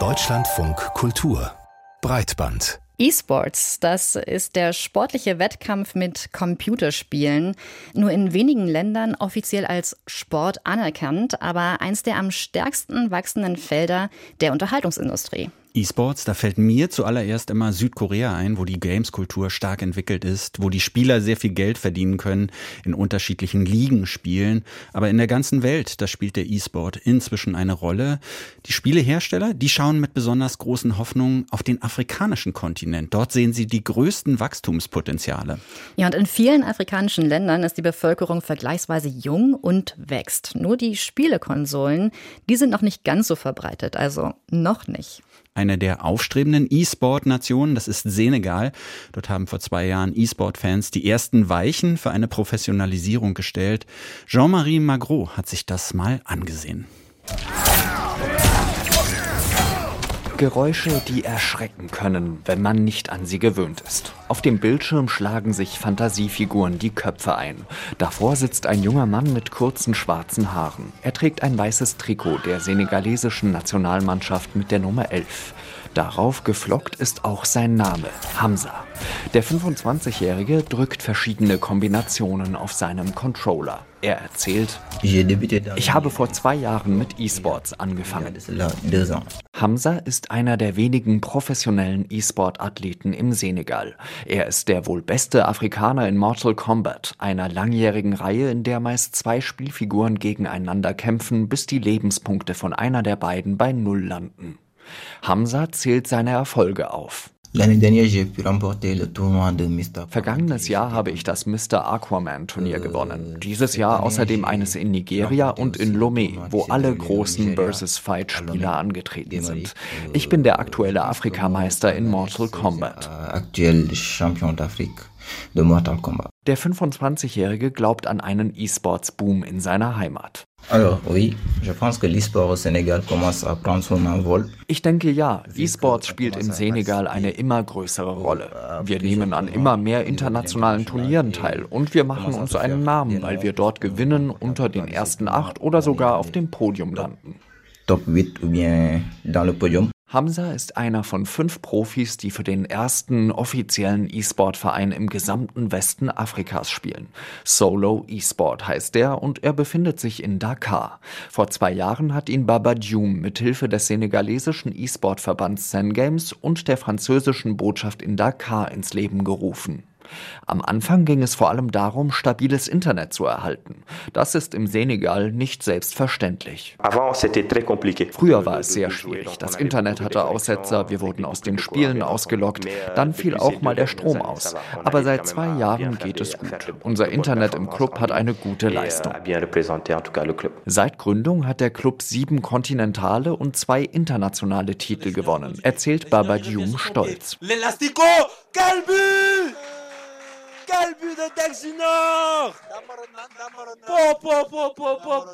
Deutschlandfunk Kultur Breitband E-Sports, das ist der sportliche Wettkampf mit Computerspielen. Nur in wenigen Ländern offiziell als Sport anerkannt, aber eins der am stärksten wachsenden Felder der Unterhaltungsindustrie. E-Sports, da fällt mir zuallererst immer Südkorea ein, wo die Games-Kultur stark entwickelt ist, wo die Spieler sehr viel Geld verdienen können, in unterschiedlichen Ligen spielen. Aber in der ganzen Welt, da spielt der E-Sport inzwischen eine Rolle. Die Spielehersteller, die schauen mit besonders großen Hoffnungen auf den afrikanischen Kontinent. Dort sehen sie die größten Wachstumspotenziale. Ja, und in vielen afrikanischen Ländern ist die Bevölkerung vergleichsweise jung und wächst. Nur die Spielekonsolen, die sind noch nicht ganz so verbreitet, also noch nicht. Eine der aufstrebenden E-Sport-Nationen, das ist Senegal. Dort haben vor zwei Jahren E-Sport-Fans die ersten Weichen für eine Professionalisierung gestellt. Jean-Marie Magro hat sich das mal angesehen. Geräusche, die erschrecken können, wenn man nicht an sie gewöhnt ist. Auf dem Bildschirm schlagen sich Fantasiefiguren die Köpfe ein. Davor sitzt ein junger Mann mit kurzen schwarzen Haaren. Er trägt ein weißes Trikot der senegalesischen Nationalmannschaft mit der Nummer 11. Darauf geflockt ist auch sein Name, Hamza. Der 25-Jährige drückt verschiedene Kombinationen auf seinem Controller. Er erzählt, ich habe vor zwei Jahren mit E-Sports angefangen. Hamza ist einer der wenigen professionellen E-Sport-Athleten im Senegal. Er ist der wohl beste Afrikaner in Mortal Kombat, einer langjährigen Reihe, in der meist zwei Spielfiguren gegeneinander kämpfen, bis die Lebenspunkte von einer der beiden bei Null landen. Hamza zählt seine Erfolge auf. Vergangenes Jahr habe ich das Mr. Aquaman Turnier gewonnen. Dieses Jahr außerdem eines in Nigeria und in Lomé, wo alle großen Versus Fight Spieler angetreten sind. Ich bin der aktuelle Afrikameister in Mortal Kombat. Der 25-Jährige glaubt an einen E-Sports-Boom in seiner Heimat. Ich denke ja, E-Sports spielt im Senegal eine immer größere Rolle. Wir nehmen an immer mehr internationalen Turnieren teil und wir machen uns einen Namen, weil wir dort gewinnen, unter den ersten acht oder sogar auf dem Podium landen. Top 8 ou bien dans le podium. Hamza ist einer von fünf Profis, die für den ersten offiziellen E-Sport-Verein im gesamten Westen Afrikas spielen. Solo E-Sport heißt er und er befindet sich in Dakar. Vor zwei Jahren hat ihn Baba Dioum mithilfe des senegalesischen E-Sport-Verbands Zen Games und der französischen Botschaft in Dakar ins Leben gerufen. Am Anfang ging es vor allem darum, stabiles Internet zu erhalten. Das ist im Senegal nicht selbstverständlich. Früher war es sehr schwierig. Das Internet hatte Aussetzer, wir wurden aus den Spielen ausgelockt, dann fiel auch mal der Strom aus. Aber seit zwei Jahren geht es gut. Unser Internet im Club hat eine gute Leistung. Seit Gründung hat der Club sieben kontinentale und zwei internationale Titel gewonnen, erzählt Baba Dioum stolz.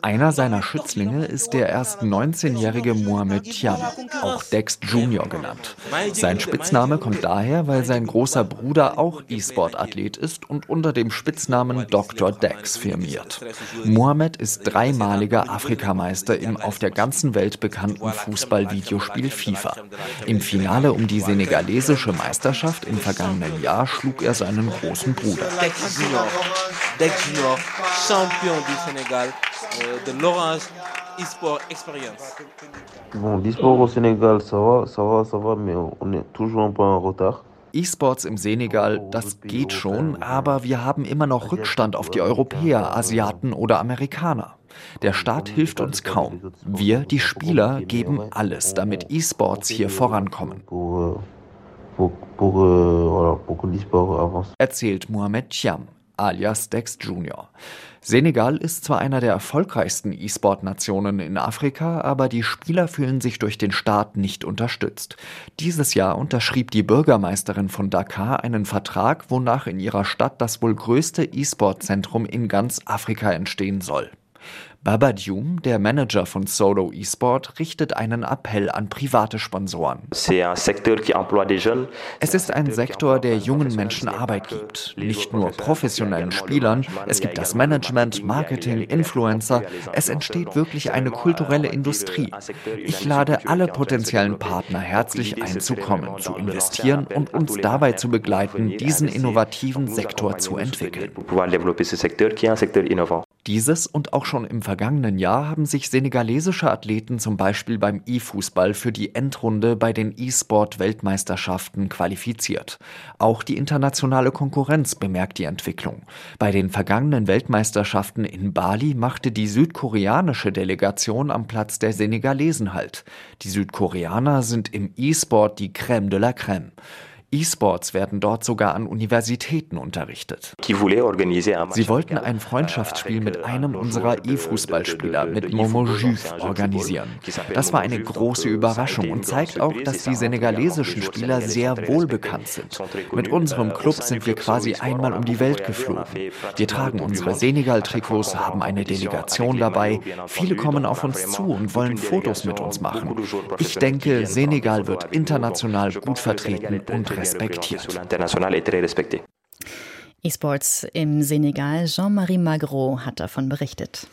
Einer seiner Schützlinge ist der erst 19-jährige Mohamed Tiam, auch Dex Junior genannt. Sein Spitzname kommt daher, weil sein großer Bruder auch E-Sport-Athlet ist und unter dem Spitznamen Dr. Dex firmiert. Mohamed ist dreimaliger Afrikameister im auf der ganzen Welt bekannten Fußball-Videospiel FIFA. Im Finale um die senegalesische Meisterschaft im vergangenen Jahr schlug er seinen großen Bruder. Dex Junior, Dex Junior, Champion du Sénégal euh, de l'Orange eSport Experience. Bon, l'eSport au Sénégal, ça va, ça va, ça va, mais on est toujours un peu en retard. E-Sports im Senegal, das geht schon, aber wir haben immer noch Rückstand auf die Europäer, Asiaten oder Amerikaner. Der Staat hilft uns kaum. Wir, die Spieler, geben alles, damit E-Sports hier vorankommen pour, pour, euh, pour avance. Erzählt Mohamed Chiam, alias Dex Jr. Senegal ist zwar einer der erfolgreichsten E-Sport-Nationen in Afrika, aber die Spieler fühlen sich durch den Staat nicht unterstützt. Dieses Jahr unterschrieb die Bürgermeisterin von Dakar einen Vertrag, wonach in ihrer Stadt das wohl größte E-Sport-Zentrum in ganz Afrika entstehen soll. Baba Dioum, der Manager von Solo eSport, richtet einen Appell an private Sponsoren. Es ist ein Sektor, der jungen Menschen Arbeit gibt. Nicht nur professionellen Spielern, es gibt das Management, Marketing, Influencer. Es entsteht wirklich eine kulturelle Industrie. Ich lade alle potenziellen Partner herzlich ein, zu kommen, zu investieren und uns dabei zu begleiten, diesen innovativen Sektor zu entwickeln. Dieses und auch schon im vergangenen Jahr haben sich senegalesische Athleten zum Beispiel beim E-Fußball für die Endrunde bei den E-Sport-Weltmeisterschaften qualifiziert. Auch die internationale Konkurrenz bemerkt die Entwicklung. Bei den vergangenen Weltmeisterschaften in Bali machte die südkoreanische Delegation am Platz der Senegalesen Halt. Die Südkoreaner sind im E-Sport die Crème de la Crème. E-Sports werden dort sogar an Universitäten unterrichtet. Sie wollten ein Freundschaftsspiel mit einem unserer E-Fußballspieler, mit Momo Juve, organisieren. Das war eine große Überraschung und zeigt auch, dass die senegalesischen Spieler sehr wohlbekannt sind. Mit unserem Club sind wir quasi einmal um die Welt geflogen. Wir tragen unsere Senegal-Trikots, haben eine Delegation dabei. Viele kommen auf uns zu und wollen Fotos mit uns machen. Ich denke, Senegal wird international gut vertreten und respektiert. E-Sports im Senegal, Jean-Marie Magro hat davon berichtet.